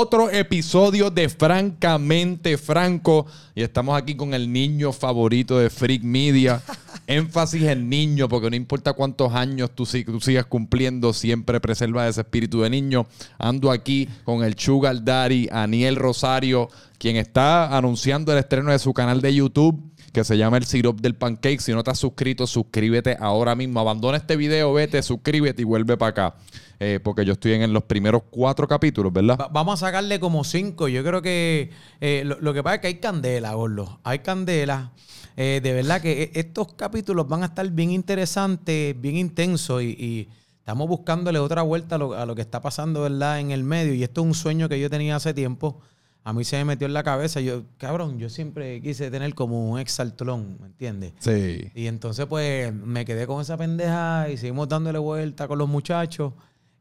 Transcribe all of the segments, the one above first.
otro episodio de Francamente Franco. Y estamos aquí con el niño favorito de Freak Media. Énfasis en niño, porque no importa cuántos años tú, tú sigas cumpliendo, siempre preserva ese espíritu de niño. Ando aquí con el Sugar Daddy, Aniel Rosario, quien está anunciando el estreno de su canal de YouTube que se llama El Syrup del Pancake. Si no te has suscrito, suscríbete ahora mismo. Abandona este video, vete, suscríbete y vuelve para acá. Eh, porque yo estoy en los primeros cuatro capítulos, ¿verdad? Va- vamos a sacarle como cinco. Yo creo que eh, lo, que pasa es que hay candela, gordo. Hay candela. Eh, de verdad que e- estos capítulos van a estar bien interesantes, bien intensos y, y estamos buscándole otra vuelta a lo, a lo que está pasando, ¿verdad? En el medio. Y esto es un sueño que yo tenía hace tiempo. A mí se me metió en la cabeza. Yo, cabrón, yo siempre quise tener como un exaltlón, ¿me entiendes? Sí. Y entonces, pues, me quedé con esa pendeja y seguimos dándole vuelta con los muchachos.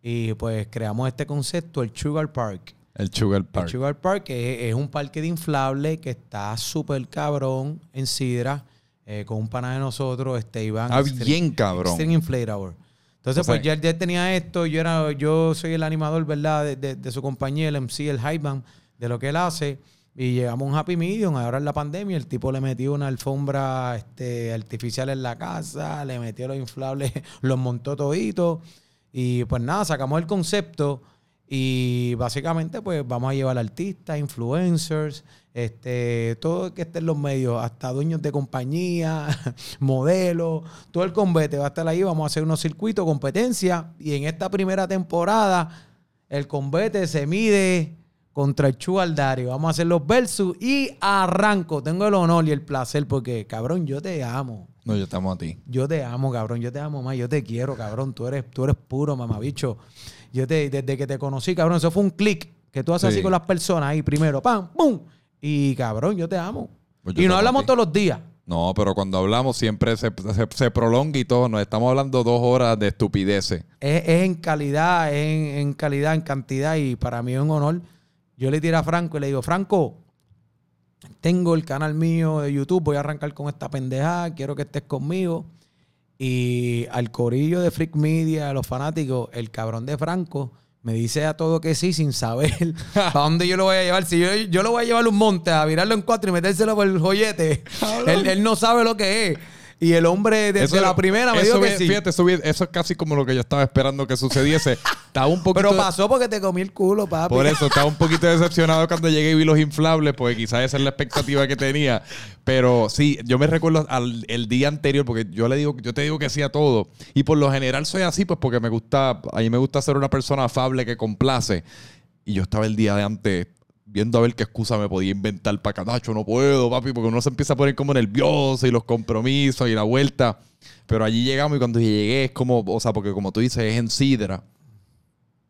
Y pues creamos este concepto, el Sugar Park. El Sugar El Park. Sugar Park es, es un parque de inflable que está súper cabrón en Sidra, eh, con un pana de nosotros, este Iván. Ah, Extreme- bien cabrón. Extreme Inflatable. Entonces, O sea- pues ya, ya tenía esto, yo era, yo soy el animador, ¿verdad? De, de- de su compañía, el MC, el Hype de lo que él hace. Y llegamos a un happy medium, ahora en la pandemia, el tipo le metió una alfombra este, artificial en la casa, le metió los inflables, los montó toditos. Y pues nada, sacamos el concepto y básicamente pues vamos a llevar artistas, influencers, este, todo que esté en los medios, hasta dueños de compañía, modelos, todo el combate va a estar ahí, vamos a hacer unos circuitos, competencia y en esta primera temporada el combate se mide contra el Chualdari, vamos a hacer los versus y arranco, tengo el honor y el placer porque cabrón, yo te amo. No, yo estamos a ti. Yo te amo, cabrón. Yo te amo más. Yo te quiero, cabrón. Tú eres, tú eres puro, mamabicho. Yo te, desde que te conocí, cabrón, eso fue un clic que tú haces Sí. así con las personas ahí primero, pam, pum. Y cabrón, yo te amo. Pues yo y no te amo hablamos todos los días. No, pero cuando hablamos siempre se, se- se prolonga y todo. Nos estamos hablando dos horas de estupideces. Es, es en calidad, es en, en calidad, en cantidad. Y para mí es un honor. Yo le tiro a Franco y le digo, Franco, tengo el canal mío de YouTube, voy a arrancar con esta pendejada, quiero que estés conmigo. Y al corillo de Freak Media, a los fanáticos, el cabrón de Franco me dice a todo que sí sin saber para dónde yo lo voy a llevar. Si yo, yo lo voy a llevar a un monte, a virarlo en cuatro y metérselo por el joyete, él, él no sabe lo que es. Y el hombre desde la primera me dijo que bien- sí. Fíjate, eso, bien- eso es casi como lo que yo estaba esperando que sucediese. Estaba un poquito... Pero pasó porque te comí el culo, papi. Por eso estaba un poquito decepcionado cuando llegué y vi los inflables, porque quizás esa es la expectativa que tenía. Pero sí, yo me recuerdo al el día anterior, porque yo le digo, yo te digo que sí a todo. Y por lo general soy así, pues porque me gusta, a mí me gusta ser una persona afable que complace. Y yo estaba el día de antes viendo a ver qué excusa me podía inventar para Catacho, no puedo, papi, porque uno se empieza a poner como nervioso y los compromisos y la vuelta. Pero allí llegamos y cuando llegué es como, o sea, porque como tú dices, es en Sidra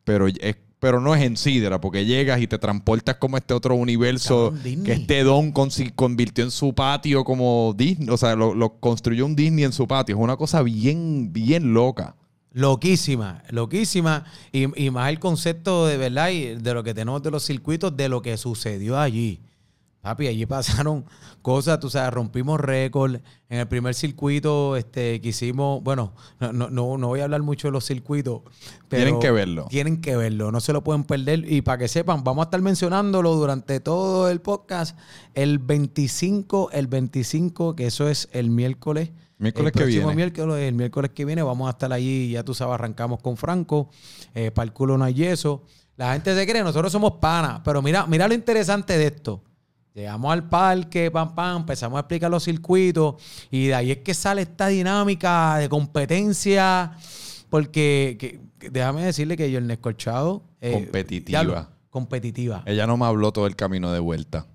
pero, es, pero no es en Sidra, porque llegas y te transportas como este otro universo Cabrón, que este don convirtió en su patio como Disney, o sea, lo, lo construyó un Disney en su patio. Es una cosa bien, bien loca. Loquísima, loquísima. Y, y más el concepto de verdad y de lo que tenemos de los circuitos, de lo que sucedió allí. Papi, allí pasaron cosas, tú sabes, rompimos récord. En el primer circuito este, que hicimos, bueno, no, no, no, voy a hablar mucho de los circuitos. Pero Tienen que verlo. Tienen que verlo, no se lo pueden perder. Y para que sepan, vamos a estar mencionándolo durante todo el podcast. El 25, el 25, que eso es el miércoles. Miércoles el que viene. miércoles, el miércoles que viene vamos a estar allí, ya tú sabes, arrancamos con Franco, eh, para el culo no hay yeso. La gente se cree, nosotros somos panas, pero mira, mira lo interesante de esto. Llegamos al parque, pam, pam, empezamos a explicar los circuitos y de ahí es que sale esta dinámica de competencia, porque que- que déjame decirle que yo el Nescorchado... eh, Competitiva. competitiva. Ella no me habló todo el camino de vuelta.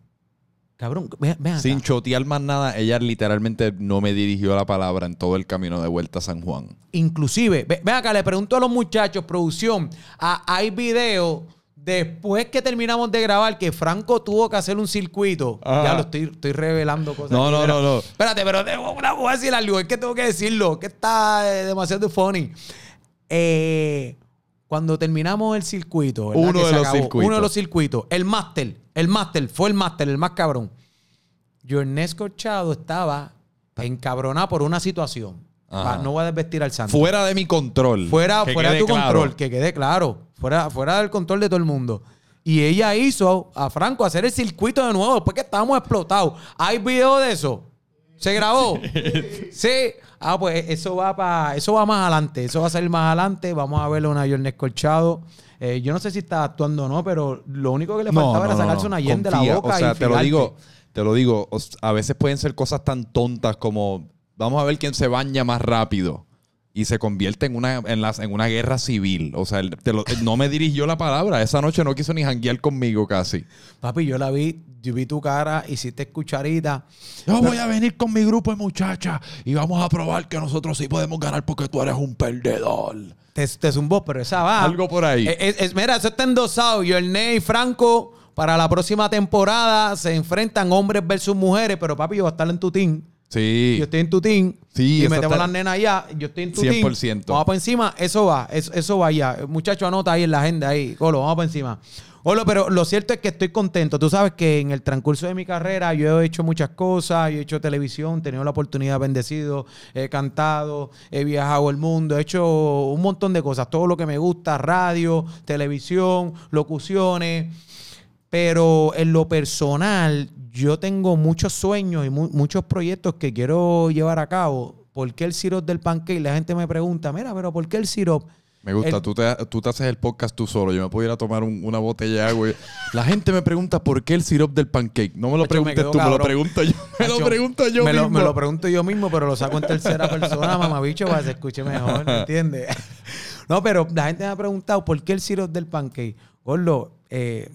Cabrón, acá. Sin chotear más nada, ella literalmente no me dirigió la palabra en todo el camino de vuelta a San Juan. Inclusive, ve- ven acá, le pregunto a los muchachos, producción, ah, hay video después que terminamos de grabar que Franco tuvo que hacer un circuito. Ajá. Ya lo estoy, estoy revelando cosas. No, aquí, no, pero- no, no. Espérate, pero te voy voy a decir algo, es que tengo que decirlo, que está eh, demasiado funny. Eh, cuando terminamos el circuito, ¿verdad? Uno Que de los circuitos. Uno de los circuitos, el máster, el máster, fue el máster, el más cabrón. Jornes Corchado estaba encabronado por una situación. Va, no voy a desvestir al santo. Fuera de mi control. Fuera, Que fuera de tu claro. control, que quede claro. Fuera, fuera del control de todo el mundo. Y ella hizo a Franco hacer el circuito de nuevo después que estábamos explotados. ¿Hay video de eso? ¿Se grabó? Sí. Ah, pues eso va para, eso va más adelante. Eso va a salir más adelante. Vamos a verlo una Jordan Escorchado. Eh, yo no sé si está actuando o no, pero lo único que le faltaba era sacarse una yen de la boca O sea, y te lo digo, te lo digo. a veces pueden ser cosas tan tontas como vamos a ver quién se baña más rápido. Y se convierte en una, en, las- en una guerra civil. O sea, él- te lo- él no me dirigió la palabra. Esa noche no quiso ni janguear conmigo casi. Papi, yo la vi, yo vi tu cara, hiciste escucharita. Yo voy a venir con mi grupo de muchachas y vamos a probar que nosotros sí podemos ganar porque tú eres un perdedor. Te, te zumbó, pero esa va. Algo por ahí. Es- mira, eso está endosado. Yorney y Franco, para la próxima temporada, se enfrentan hombres versus mujeres, pero papi, yo voy a estar en tu team. Sí. Yo estoy en tu team. Sí, y metemos está- las nenas allá. Yo estoy en tu 100%. team. Vamos para encima. Eso va. Eso, eso va ya. Muchacho, anota ahí en la agenda ahí. Colo, vamos para encima. Colo, pero lo cierto es que estoy contento. Tú sabes que en el transcurso de mi carrera yo he hecho muchas cosas. Yo he hecho televisión, he tenido la oportunidad bendecido. He cantado, he viajado el mundo, he hecho un montón de cosas. Todo lo que me gusta, radio, televisión, locuciones. Pero en lo personal, yo tengo muchos sueños y mu- muchos proyectos que quiero llevar a cabo. ¿Por qué el sirop del pancake? La gente me pregunta, mira, pero ¿por qué el sirop? Me gusta, El- tú, te, tú te haces el podcast tú solo. Yo me puedo ir a tomar un- una botella de agua. y- La gente me pregunta por qué el syrup del pancake. No me lo me preguntes tú, me lo pregunto yo. Me lo pregunto yo me mismo. Lo, me lo pregunto yo mismo, pero lo saco en tercera persona, mamabicho, para que se escuche mejor, ¿me entiendes? No, pero la gente me ha preguntado por qué el sirop del pancake. Gordo, eh,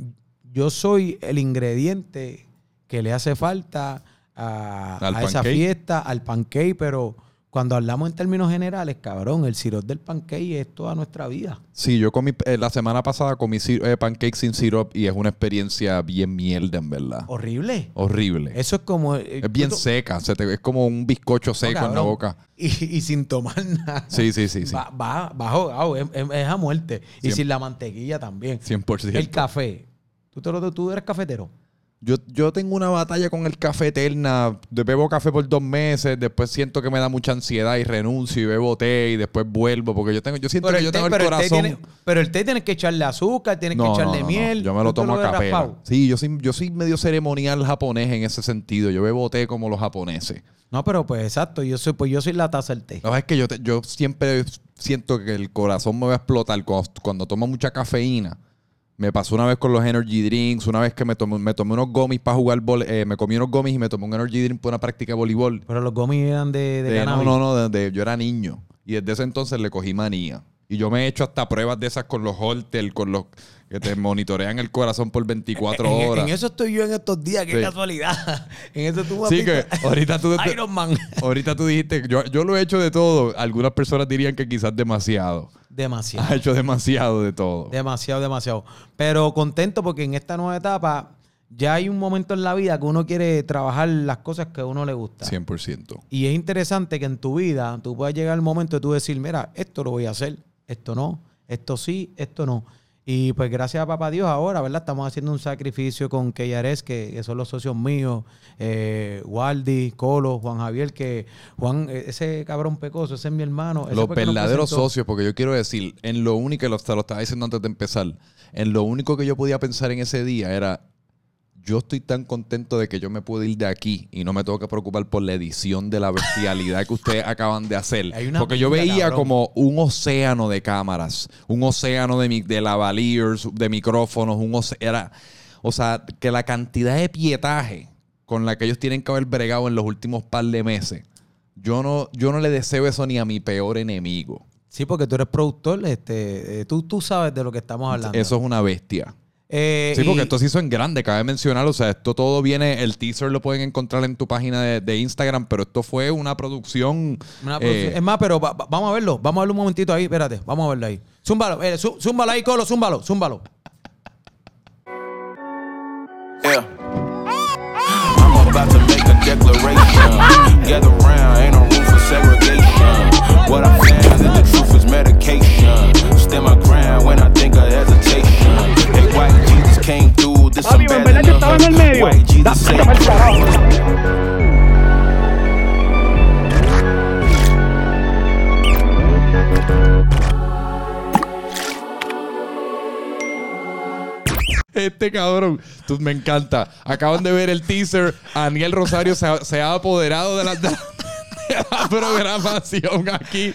yo soy el ingrediente que le hace falta a, ¿Al a esa fiesta, al pancake, pero cuando hablamos en términos generales, cabrón, el sirop del pancake es toda nuestra vida. Sí, yo comí, eh, la semana pasada comí eh, pancake sin syrup y es una experiencia bien mierda, en verdad. Horrible. Horrible. Eso es como... eh, es bien seca. se te- es como un bizcocho seco en la boca. Y, y sin tomar nada. Sí, sí, sí, sí. Va, va, va ahogado, es, a muerte. Y sin la mantequilla también. 100%. El café. ¿Tú, te lo- tú eres cafetero? Yo, yo tengo una batalla con el café eterna. Bebo café por dos meses, después siento que me da mucha ansiedad y renuncio y bebo té y después vuelvo porque yo tengo, yo siento que yo té- tengo el corazón. tiene, pero el té tienes que echarle azúcar, tienes que No, echarle no, no, no. miel. Yo me lo ¿Tú te tomo a capela. raspado? Sí, yo soy, yo soy medio ceremonial japonés en ese sentido. Yo bebo té como los japoneses. No, pero pues exacto. Yo soy, pues yo soy la taza del té. Verdad es que yo, te- yo siempre siento que el corazón me va a explotar cuando, cuando tomo mucha cafeína. Me pasó una vez con los energy drinks, una vez que me tomé, me tomé unos gummies para jugar, eh, me comí unos gummies y me tomé un energy drink para una práctica de voleibol. Pero los gomis eran de, de De- no, cannabis. no, no, de- de- yo era niño. Y desde ese entonces le cogí manía. Y yo me he hecho hasta pruebas de esas con los Holter, con los que te monitorean el corazón por 24 En, horas. en eso estoy yo en estos días, qué Sí. casualidad. en eso tú Sí, que ahorita tú, Iron Man. ahorita tú dijiste, yo, yo lo he hecho de todo. Algunas personas dirían que quizás demasiado. Demasiado. Ha hecho demasiado de todo. Demasiado, demasiado. Pero contento porque en esta nueva etapa ya hay un momento en la vida que uno quiere trabajar las cosas que a uno le gusta. 100%. Y es interesante que en tu vida tú puedas llegar al momento de tú decir, mira, esto lo voy a hacer, esto no, esto sí, esto no. Y pues gracias a papá Dios ahora, ¿verdad? Estamos haciendo un sacrificio con Keyares, que, que son los socios míos, eh, Waldi, Colo, Juan Javier, que Juan, eh, ese cabrón pecoso, ese es mi hermano. ese Los verdaderos socios, porque yo quiero decir, en lo único, lo, lo estaba diciendo antes de empezar, en lo único que yo podía pensar en ese día era, yo estoy tan contento de que yo me puedo ir de aquí y no me tengo que preocupar por la edición de la bestialidad que ustedes acaban de hacer. Hay una Porque yo veía cabrón. como un océano de cámaras, un océano de, mi- de lavaliers, de micrófonos, un era, o sea, que la cantidad de pietaje con la que ellos tienen que haber bregado en los últimos par de meses, yo no, yo no le deseo eso ni a mi peor enemigo. Sí, porque tú eres productor, este, eh, tú, tú sabes de lo que estamos hablando. Eso es una bestia. Eh, Sí, porque y- esto se hizo en grande, cabe mencionar. O sea, esto todo viene, el teaser lo pueden encontrar en tu página de, de Instagram, pero esto fue una producción. Una eh, producción- es más, pero va- va- vamos a verlo. Vamos a verlo un momentito ahí. Espérate, vamos a verlo ahí. Zúmbalo, eh, zú- zúmbalo ahí, Colo, zúmbalo, zúmbalo. Yeah. I'm about to make a declaration. Gather round, ain't no room for segregation. What I found is the truth is medication. Stand my ground when I think of hesitation. Hey, white Jesus came through. This some Amigo, en verdad yo estaba en el medio. El carajo. Este cabrón, tú, me encanta. Acaban de ver el teaser. Aniel Rosario se ha, se ha apoderado de la, de programación aquí.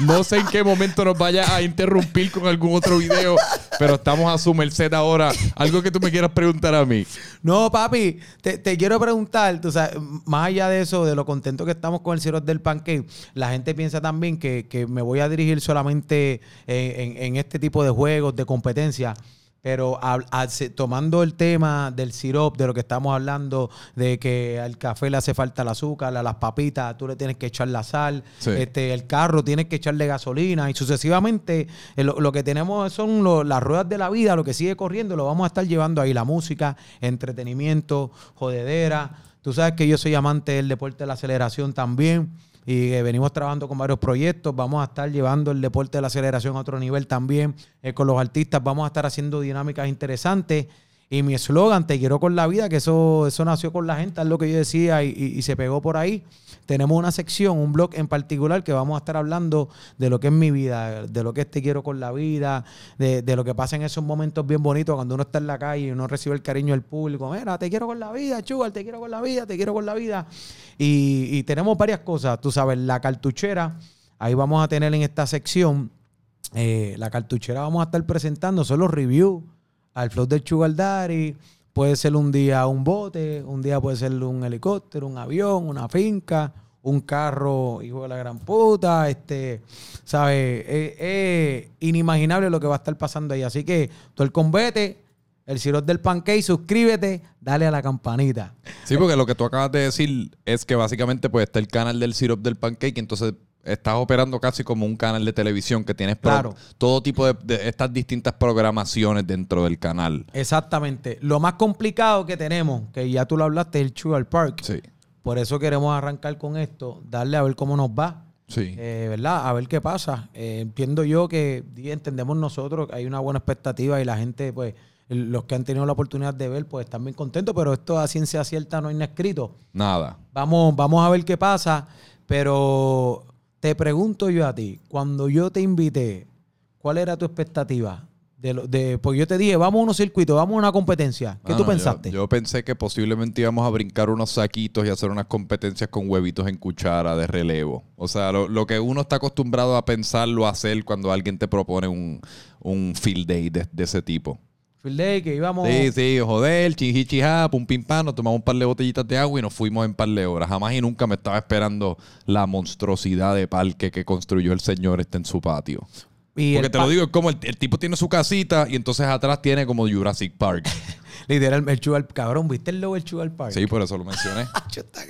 No sé en qué momento nos vaya a interrumpir con algún otro video, pero estamos a su merced ahora. Algo que tú me quieras preguntar a mí. No, papi, te, quiero preguntar, tú sabes, más allá de eso, de lo contento que estamos con el Ciros del Pancake, la gente piensa también que, me voy a dirigir solamente en, en- en este tipo de juegos, de competencia. Pero hab- al- se- tomando el tema del sirop, de lo que estamos hablando, de que al café le hace falta el azúcar, a las papitas tú le tienes que echar la sal, Sí. este, el carro tienes que echarle gasolina y sucesivamente eh, lo, lo que tenemos son lo- las ruedas de la vida, lo que sigue corriendo, lo vamos a estar llevando ahí, la música, entretenimiento, jodedera. Tú sabes que yo soy amante del deporte de la aceleración también y eh, venimos trabajando con varios proyectos. Vamos a estar llevando el deporte de la aceleración a otro nivel también. Eh, con los artistas vamos a estar haciendo dinámicas interesantes. Y mi eslogan, te quiero con la vida, que eso, eso nació con la gente, es lo que yo decía y, se pegó por ahí. Tenemos una sección, un blog en particular que vamos a estar hablando de lo que es mi vida, de lo que es te quiero con la vida, de, de lo que pasa en esos momentos bien bonitos cuando uno está en la calle y uno recibe el cariño del público. Mira, te quiero con la vida, chugal, te quiero con la vida, te quiero con la vida. Y, y tenemos varias cosas, tú sabes, la cartuchera, ahí vamos a tener en esta sección, eh, la cartuchera vamos a estar presentando, son los reviews al flow del Sugar Daddy. Puede ser un día un bote, un día puede ser un helicóptero, un avión, una finca, un carro, hijo de la gran puta, este, ¿sabes? Es, es inimaginable lo que va a estar pasando ahí. Así que tú el convete, el sirop del pancake, suscríbete, dale a la campanita. Sí, porque lo que tú acabas de decir es que básicamente pues está el canal del Syrup del Pancake, entonces estás operando casi como un canal de televisión que tienes Claro. todo tipo de, de estas distintas programaciones dentro del canal. Exactamente. Lo más complicado que tenemos, que ya tú lo hablaste, es el Sugar Park. Sí, Por eso queremos arrancar con esto, darle a ver cómo nos va. sí. Eh, ¿Verdad? A ver qué pasa. Eh, entiendo yo que entendemos nosotros que hay una buena expectativa y la gente, pues, los que han tenido la oportunidad de ver, pues están bien contentos, pero esto a ciencia cierta no hay escrito. Nada. Vamos, vamos a ver qué pasa, pero te pregunto yo a ti, cuando yo te invité, ¿cuál era tu expectativa? De, lo- de, porque yo te dije, vamos a unos circuitos, vamos a una competencia. ¿Qué Ah, tú no, yo- pensaste? Yo, pensé que posiblemente íbamos a brincar unos saquitos y hacer unas competencias con huevitos en cuchara de relevo. O sea, lo, lo que uno está acostumbrado a pensarlo, a hacer cuando alguien te propone un, un field day de, de ese tipo. Field Day, que íbamos... Sí, sí, joder, chinjichijá, pum pim pam, nos tomamos un par de botellitas de agua y nos fuimos en par de horas. Jamás y nunca me estaba esperando la monstruosidad de parque que construyó el señor este en su patio. y Porque te pa- lo digo, es como el, el tipo tiene su casita y entonces atrás tiene como Jurassic Park. Literal, el Sugar, cabrón, ¿viste el logo del Sugar Park? Sí, por eso lo mencioné.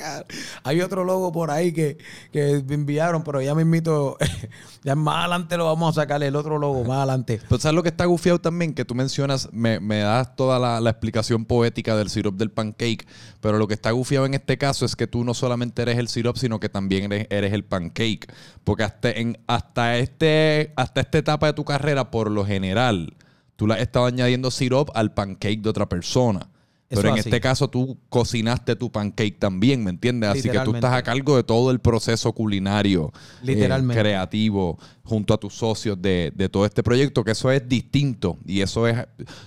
Hay otro logo por ahí que, que me enviaron, pero ya me invito, ya más adelante lo vamos a sacar el otro logo, más adelante. Pero ¿sabes lo que está gufiado también? Que tú mencionas, me, me das toda la, la explicación poética del syrup del pancake, pero lo que está gufiado en este caso es que tú no solamente eres el syrup, sino que también eres, eres el pancake. Porque hasta, en, hasta, este, hasta esta etapa de tu carrera, por lo general, tú le has estado añadiendo syrup al pancake de otra persona. Eso Pero en así. este caso tú cocinaste tu pancake también, ¿me entiendes? Así que tú estás a cargo de todo el proceso culinario, eh, Literalmente. creativo, junto a tus socios de, de todo este proyecto, que eso es distinto. Y eso es,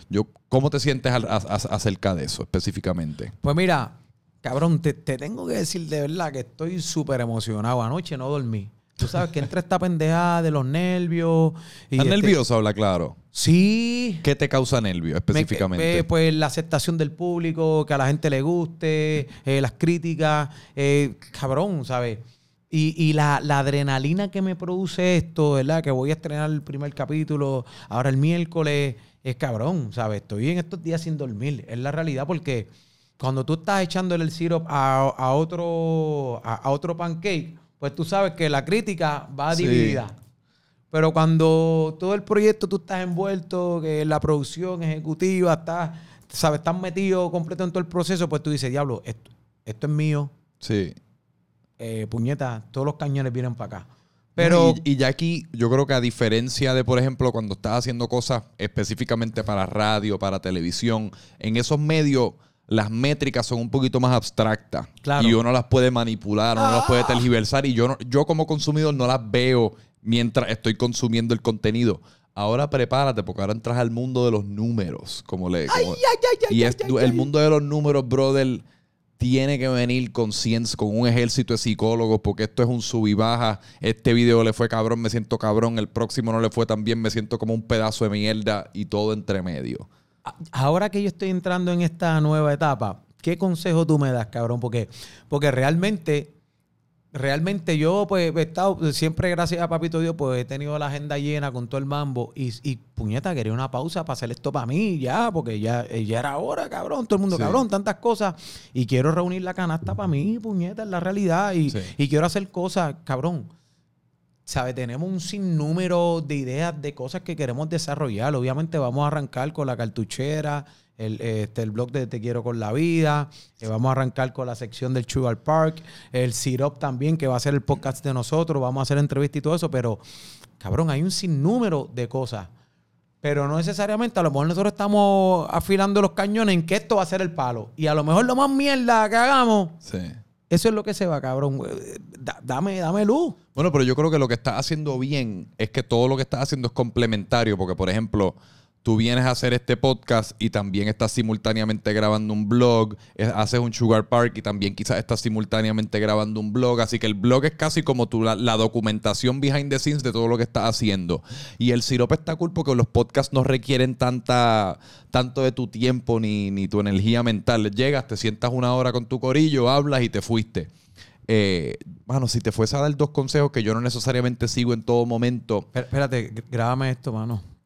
yo, ¿cómo te sientes al- a- a- acerca de eso específicamente? Pues mira, cabrón, te, te tengo que decir de verdad que estoy súper emocionado. Anoche no dormí. Tú sabes que entra esta pendejada de los nervios. y ¿Estás este- nervioso? Habla claro. Sí. ¿Qué te causa nervio Me- específicamente? eh, pues la aceptación del público, que a la gente le guste, eh, las críticas, eh, cabrón, ¿sabes? Y, y la, la adrenalina que me produce esto, ¿verdad? Que voy a estrenar el primer capítulo ahora el miércoles, es cabrón, ¿sabes? Estoy en estos días sin dormir, es la realidad, porque cuando tú estás echándole el syrup a, a otro, a, a otro pancake, pues tú sabes que la crítica va Sí. dividida. Pero cuando todo el proyecto tú estás envuelto, que la producción ejecutiva está, sabes, estás metido completo en todo el proceso, pues tú dices, diablo, esto, esto es mío, sí. eh, puñeta, todos los cañones vienen para acá. Pero y, y ya aquí, yo creo que a diferencia de, por ejemplo, cuando estás haciendo cosas específicamente para radio, para televisión, en esos medios las métricas son un poquito más abstractas. Claro. Y uno las puede manipular, uno las puede tergiversar. Y yo, no- yo como consumidor no las veo mientras estoy consumiendo el contenido. Ahora prepárate porque ahora entras al mundo de los números. Como le, como- y es, el mundo de los números, brother, tiene que venir con, cien- con un ejército de psicólogos porque esto es un sub y baja. Este video le fue cabrón, me siento cabrón. El próximo no le fue tan bien, me siento como un pedazo de mierda y todo entre medio. Ahora que yo estoy entrando en esta nueva etapa, ¿qué consejo tú me das, cabrón? Porque, porque realmente, realmente yo pues he estado, siempre gracias a Papito Dios, pues he tenido la agenda llena con todo el mambo y, y puñeta, quería una pausa para hacer esto para mí ya, porque ya, eh, ya era hora, cabrón, todo el mundo, Sí. cabrón, tantas cosas. Y quiero reunir la canasta para mí, puñeta, es la realidad. Y, Sí. y quiero hacer cosas, cabrón. ¿Sabe? Tenemos un sinnúmero de ideas, de cosas que queremos desarrollar. Obviamente vamos a arrancar con la cartuchera, el, este, el blog de Te Quiero con la Vida, que vamos a arrancar con la sección del Sugar Park, el Syrup también, que va a ser el podcast de nosotros, vamos a hacer entrevistas y todo eso, pero cabrón, hay un sinnúmero de cosas. Pero no necesariamente, a lo mejor nosotros estamos afilando los cañones en que esto va a ser el palo. Y a lo mejor lo más mierda que hagamos, Sí. Eso es lo que se va, cabrón. Da- dame, dame luz. Bueno, pero yo creo que lo que estás haciendo bien es que todo lo que estás haciendo es complementario, porque por ejemplo, tú vienes a hacer este podcast y también estás simultáneamente grabando un blog, haces un Sugar Park y también quizás estás simultáneamente grabando un blog, así que el blog es casi como tu, la, documentación behind the scenes de todo lo que estás haciendo. Y el sirope está cool porque los podcasts no requieren tanta, tanto de tu tiempo ni, ni tu energía mental. Llegas, te sientas una hora con tu corillo, hablas y te fuiste. Eh, bueno, si te fuese a dar dos consejos que yo no necesariamente sigo en todo momento. Espérate, gr- grábame esto, mano.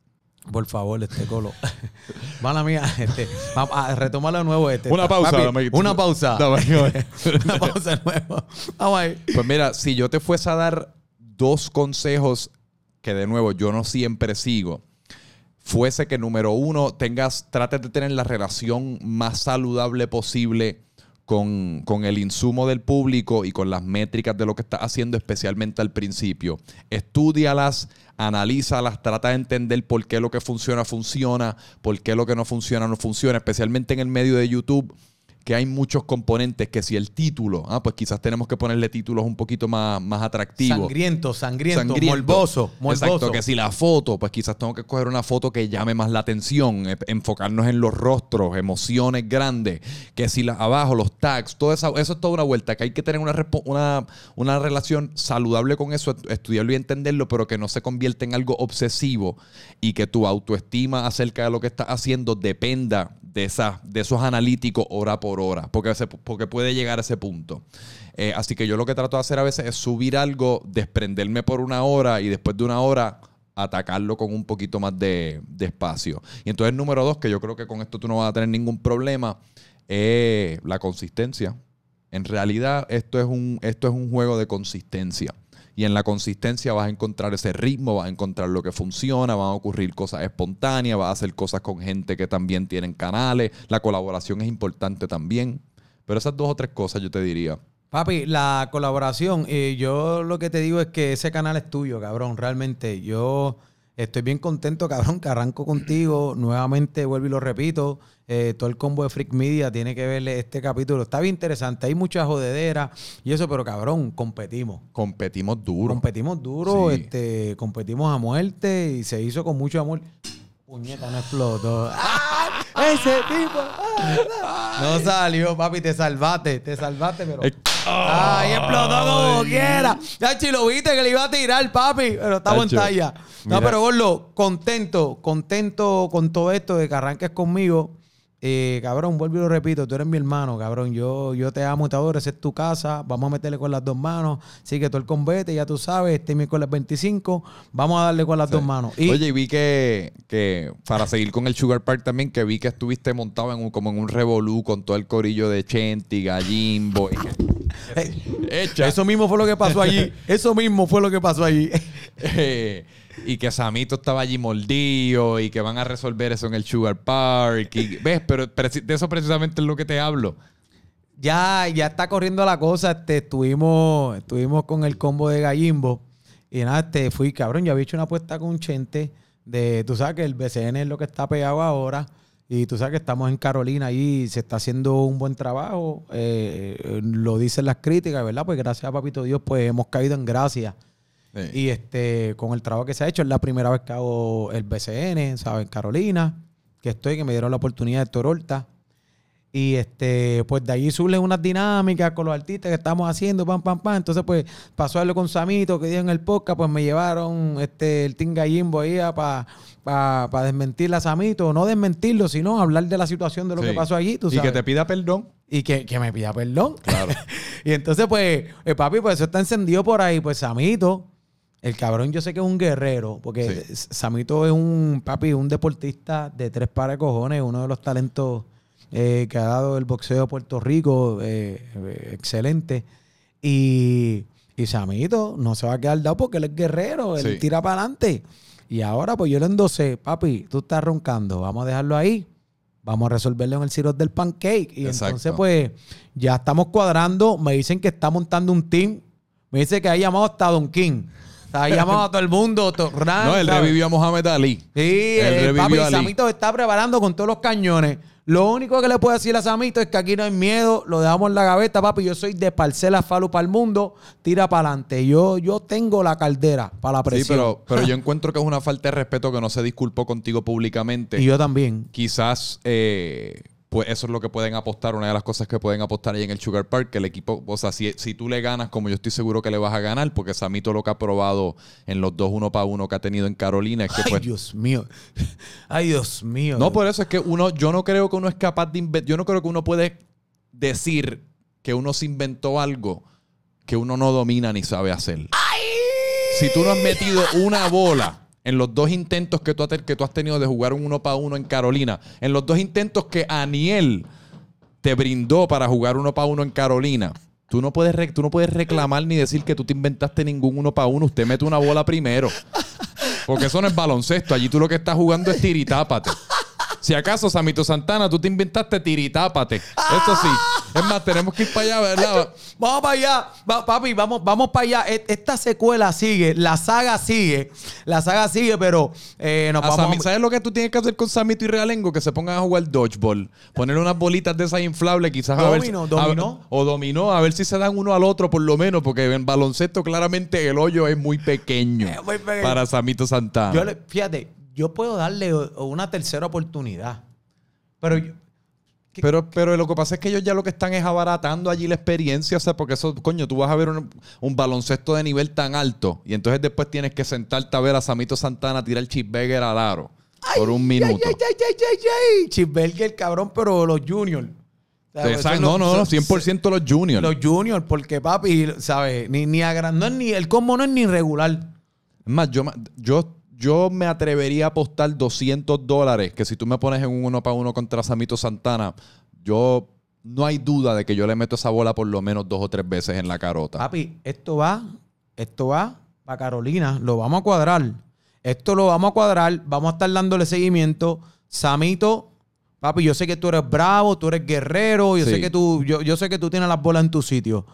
Por favor, este colo. Mala mía, este. Vamos a retomar de nuevo este. Una pausa, Papi, una pausa. Dame- una pausa de nuevo. Vamos ahí. Pues mira, si yo te fuese a dar dos consejos que de nuevo yo no siempre sigo, fuese que número uno, tengas, trates de tener la relación más saludable posible con, con el insumo del público y con las métricas de lo que estás haciendo, especialmente al principio. Estúdialas, analízalas, trata de entender por qué lo que funciona, funciona, por qué lo que no funciona, no funciona, especialmente en el medio de YouTube que hay muchos componentes que si el título, ah, pues quizás tenemos que ponerle títulos un poquito más, más atractivos. Sangriento, sangriento, Sangriento. morboso, morboso. Exacto, que si la foto, pues quizás tengo que coger una foto que llame más la atención, eh, enfocarnos en los rostros, emociones grandes, que si la, abajo los tags, todo eso, eso es toda una vuelta, que hay que tener una, una, una relación saludable con eso, est- estudiarlo y entenderlo, pero que no se convierta en algo obsesivo y que tu autoestima acerca de lo que estás haciendo dependa de, esa, de esos analíticos hora por hora, porque, porque puede llegar a ese punto. Eh, así que yo lo que trato de hacer a veces es subir algo, desprenderme por una hora y después de una hora atacarlo con un poquito más de, de espacio. Y entonces número dos, que yo creo que con esto tú no vas a tener ningún problema, es la consistencia. En realidad esto es un, esto es un juego de consistencia. Y en la consistencia vas a encontrar ese ritmo, vas a encontrar lo que funciona, van a ocurrir cosas espontáneas, vas a hacer cosas con gente que también tienen canales. La colaboración es importante también. Pero esas dos o tres cosas yo te diría. Papi, la colaboración, eh, yo lo que te digo es que ese canal es tuyo, cabrón. Realmente, yo estoy bien contento, cabrón, que arranco contigo. Nuevamente, vuelvo y lo repito. eh, todo el combo de Freak Media tiene que verle este capítulo. Está bien interesante. Hay mucha jodedera y eso, pero cabrón, competimos. Competimos duro. Competimos duro, Sí. este, competimos a muerte y se hizo con mucho amor. Puñeta, no explotó. ¡Ah! Ese tipo. ¡Ah! No salió, papi, te salvaste, te salvaste, pero. Eh, ¡Ay, explotó como quiera! Chachi, lo viste que le iba a tirar, papi, pero estamos en Chacho, talla. No, mira. pero Gordo, contento, contento con todo esto de que arranques conmigo. Eh, cabrón, vuelvo y lo repito, tú eres mi hermano, cabrón. Yo, yo te amo, te adoro, esa es tu casa. Vamos a meterle con las dos manos. Sigue todo el combate, ya tú sabes, este miércoles 25. Vamos a darle con las dos manos. Y Oye, y vi que, que para seguir con el Sugar Park también, que vi que estuviste montado en un, como en un revolú con todo el corillo de Chenti, Gallimbo. y que- eh, eso mismo fue lo que pasó allí. Eso mismo fue lo que pasó allí. Eh, y que Samito estaba allí mordido y que van a resolver eso en el Sugar Park. ¿Ves? Pero de eso precisamente es lo que te hablo. Ya, ya está corriendo la cosa. Este, estuvimos, estuvimos con el combo de Gallimbo. Y nada, este, fui, cabrón, yo había hecho una apuesta con Chente de, tú sabes que el BCN es lo que está pegado ahora. Y tú sabes que estamos en Carolina y se está haciendo un buen trabajo. eh, lo dicen las críticas, ¿verdad? Pues gracias a Papito Dios, pues hemos caído en gracia. Sí. Y este, con el trabajo que se ha hecho, es la primera vez que hago el BCN, ¿sabes? En Carolina, que estoy, que me dieron la oportunidad de Torolta. Y este, pues de allí surgen unas dinámicas con los artistas que estamos haciendo, pam, pam, pam. Entonces, pues, pasó a lo con Samito, que dijo en el podcast, pues me llevaron este, el Team Gallimbo ahí para pa, desmentir a Samito. No desmentirlo, sino hablar de la situación de lo Sí. que pasó allí, tú y sabes. que te pida perdón. Y que, que me pida perdón. Claro. y entonces, pues, eh, papi, pues eso está encendido por ahí. Pues Samito, el cabrón, yo sé que es un guerrero, porque Sí. Samito es un, papi, un deportista de tres pares de cojones, uno de los talentos eh, que ha dado el boxeo de Puerto Rico, eh, eh, excelente. Y, y Samito no se va a quedar dado porque él es guerrero, él Sí. tira para adelante. Y ahora, pues yo le endosé, papi, tú estás roncando, vamos a dejarlo ahí. Vamos a resolverlo en el sirope del pancake. Y Exacto. entonces, pues, ya estamos cuadrando. Me dicen que está montando un team. Me dice que ha llamado hasta Don King. Ha llamado a todo el mundo. to- Ran, no, él ¿sabes? revivió a Mohamed Ali. Sí, Él eh, revivió papi, a Ali. Samito está preparando con todos los cañones. Lo único que le puedo decir a Samito es que aquí no hay miedo, lo dejamos en la gaveta, papi. Yo soy de parcela Falu para el mundo, tira para adelante. Yo, yo tengo la caldera para la Sí, presión. pero, pero yo encuentro que es una falta de respeto que no se disculpó contigo públicamente. Y yo también. Quizás, eh, pues eso es lo que pueden apostar, una de las cosas que pueden apostar ahí en el Sugar Park, que el equipo, o sea, si, si tú le ganas, como yo estoy seguro que le vas a ganar, porque Samito lo que ha probado en los dos uno para uno que ha tenido en Carolina es que Ay, pues... Dios mío. Ay, Dios mío. No, por eso es que uno, yo no creo que uno es capaz de inventar, yo no creo que uno puede decir que uno se inventó algo que uno no domina ni sabe hacer. Si tú no has metido una bola en los dos intentos que tú, has tenido de jugar un uno para uno en Carolina, en los dos intentos que Aniel te brindó para jugar uno para uno en Carolina, tú no, puedes tú no puedes reclamar ni decir que tú te inventaste ningún uno para uno. Usted mete una bola primero. Porque eso no es baloncesto. Allí tú lo que estás jugando es tiritápate. Si acaso, Samito Santana, tú te inventaste tiritápate. Eso sí. Es más, tenemos que ir para allá, ¿verdad? Vamos para allá, Va- papi, vamos, vamos para allá. E- Esta secuela sigue, la saga sigue, la saga sigue, pero eh, nos A vamos. Sami- ¿Sabes lo que tú tienes que hacer con Samito y Realengo? Que se pongan a jugar dodgeball. Ponerle unas bolitas de esas inflables, quizás a ver. si- Dominó, a- dominó. o dominó, a ver si se dan uno al otro, por lo menos, porque en baloncesto claramente el hoyo es muy pequeño, Es muy pequeño. para Samito Santana. Yo le- fíjate, yo puedo darle una tercera oportunidad, pero yo- Pero, pero lo que pasa es que ellos ya lo que están es abaratando allí la experiencia, o sea, porque eso, coño, tú vas a ver un, un baloncesto de nivel tan alto y entonces después tienes que sentarte a ver a Samito Santana tirar chipbagger al aro por un minuto. Ay, ay, ay, ay, ay, cabrón, pero los juniors. Exacto, no, no, no, son- 100% los juniors. Los juniors, porque papi, ¿sabes? Ni, ni ni, el combo no es ni regular. Es más, yo, yo, yo me atrevería a apostar 200 dólares que si tú me pones en un uno para uno contra Samito Santana, yo no hay duda de que yo le meto esa bola por lo menos dos o tres veces en la carota. Papi, esto va, esto va para Carolina, lo vamos a cuadrar. Esto lo vamos a cuadrar, vamos a estar dándole seguimiento. Samito, papi, yo sé que tú eres bravo, tú eres guerrero, yo Sí. sé que tú, yo, yo sé que tú tienes las bolas en tu sitio.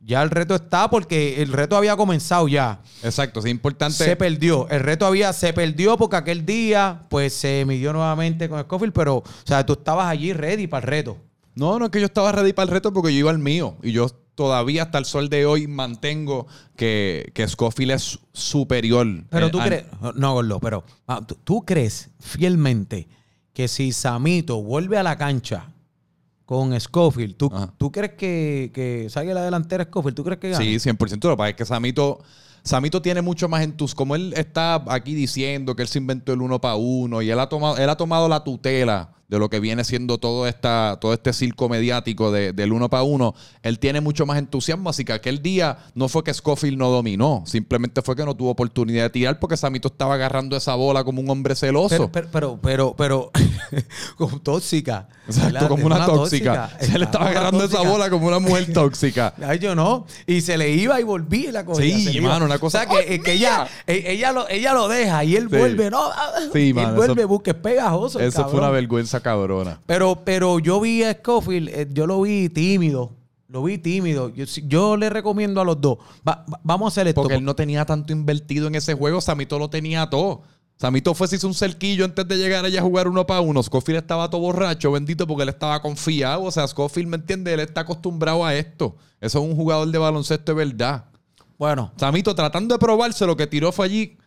Ya el reto está porque el reto había comenzado ya. Exacto, es importante. Se perdió. El reto había, se perdió porque aquel día, pues se midió nuevamente con Scofield, pero, o sea, tú estabas allí ready para el reto. No, no es que yo estaba ready para el reto porque yo iba al mío. Y yo todavía hasta el sol de hoy mantengo que, que Scofield es superior. Pero Eh, tú crees, no, Gordo, pero ah, ¿tú, tú crees fielmente que si Samito vuelve a la cancha con Scofield, ¿tú, Ajá. ¿tú crees que, que salga la delantera Scofield? ¿Tú crees que gana? Sí, 100%. Lo que pasa es que Samito, Samito tiene mucho más entusiasmo. Como él está aquí diciendo que él se inventó el uno para uno y él ha, tomado, él ha tomado la tutela de lo que viene siendo todo, esta, todo este circo mediático de- del uno para uno, él tiene mucho más entusiasmo. Así que aquel día no fue que Scofield no dominó, simplemente fue que no tuvo oportunidad de tirar porque Samito estaba agarrando esa bola como un hombre celoso. Pero, pero, pero, pero, pero como tóxica. Exacto, ¿verdad? como una, tóxica. Se le estaba agarrando esa bola como una mujer tóxica. Ay, yo no. Y se le iba y volvía la cogía. Sí, se le iba. mano, una cosa- O sea, que, ¡Ay, que ella, e- ella, lo, ella lo deja y él Sí. vuelve. No, Sí, mano, él vuelve, eso- busca, es pegajoso. Eso fue una vergüenza cabrona. Pero, pero yo vi a Scofield, eh, yo lo vi tímido. Lo vi tímido. Yo, si- yo le recomiendo a los dos. Va- va- vamos a hacer esto. Porque él no tenía tanto invertido en ese juego. Samito lo tenía todo. Samito fue, se hizo un cerquillo antes de llegar allá a jugar uno para uno. Scofield estaba todo borracho, bendito, porque él estaba confiado. O sea, Scofield, ¿me entiende? Él está acostumbrado a esto. Eso es un jugador de baloncesto de verdad. Bueno, Samito tratando de probarse lo que tiró fue allí.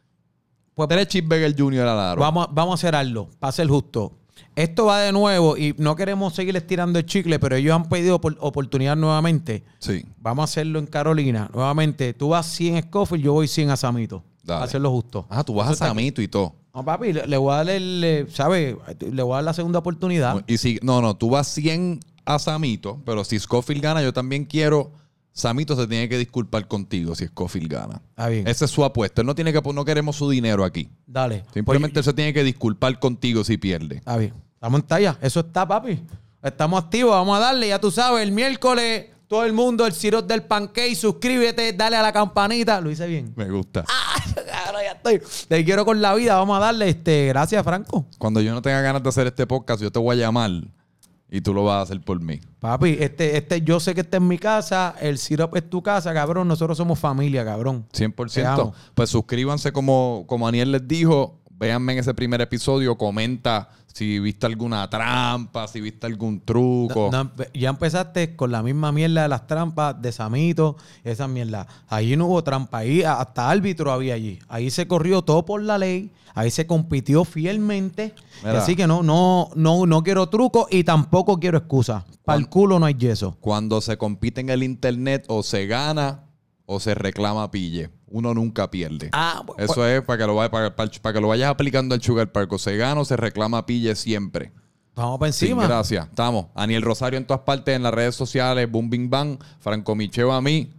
Pues- tres Cheeseburger Junior al aro. vamos, vamos a hacer algo, para ser justo. Esto va de nuevo y no queremos seguir estirando el chicle, pero ellos han pedido por- oportunidad nuevamente. Sí. Vamos a hacerlo en Carolina. Nuevamente, tú vas 100 Scofield, yo voy 100 a Samito. Dale. Hacerlo justo. Ah, tú vas Eso a Samito y todo. No, papi, le, le voy a dar el, ¿sabes? Le voy a dar la segunda oportunidad. Y si, no, no, tú vas 100 a Samito, pero si Scofield gana, yo también quiero. Samito se tiene que disculpar contigo si Scofield gana. Está bien. Esa es su apuesta. Él no tiene que, no queremos su dinero aquí. Dale. Simplemente Pues, él se tiene que disculpar contigo si pierde. Está bien. Estamos en talla. Eso está, papi. Estamos activos. Vamos a darle. Ya tú sabes, el miércoles, todo el mundo, el sirop del pancake. Suscríbete, dale a la campanita. Lo hice bien. Me gusta. Ahora ya estoy. Te quiero con la vida. Vamos a darle. Este, gracias, Franco. Cuando yo no tenga ganas de hacer este podcast, yo te voy a llamar y tú lo vas a hacer por mí. Papi, este, este, yo sé que este es mi casa. El sirop es tu casa, cabrón. Nosotros somos familia, cabrón. Te 100%. amo. Pues suscríbanse como, como Aniel les dijo. Véanme en ese primer episodio. Comenta si viste alguna trampa, si viste algún truco. No, no, ya empezaste con la misma mierda de las trampas de Samito, esa mierda. Ahí no hubo trampa, ahí hasta árbitro había allí. Ahí se corrió todo por la ley, ahí se compitió fielmente. Mira. Así que no, no, no, no quiero truco y tampoco quiero excusa. Para el culo no hay yeso. Cuando se compite en el internet, o se gana o se reclama pille. Uno nunca pierde. Ah, bu- Eso es para que, lo vaya- para, para- para que lo vayas aplicando al Sugar Park. O se gana o se reclama pille siempre. Vamos para Sí, encima. gracias. Estamos. Aniel Rosario en todas partes, en las redes sociales, Boom Bing Bang, Franco Micheo a mí.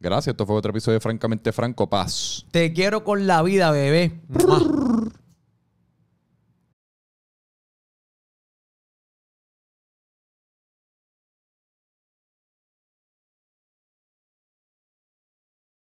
Gracias. Esto fue otro episodio de Francamente Franco Paz. Te quiero con la vida, bebé.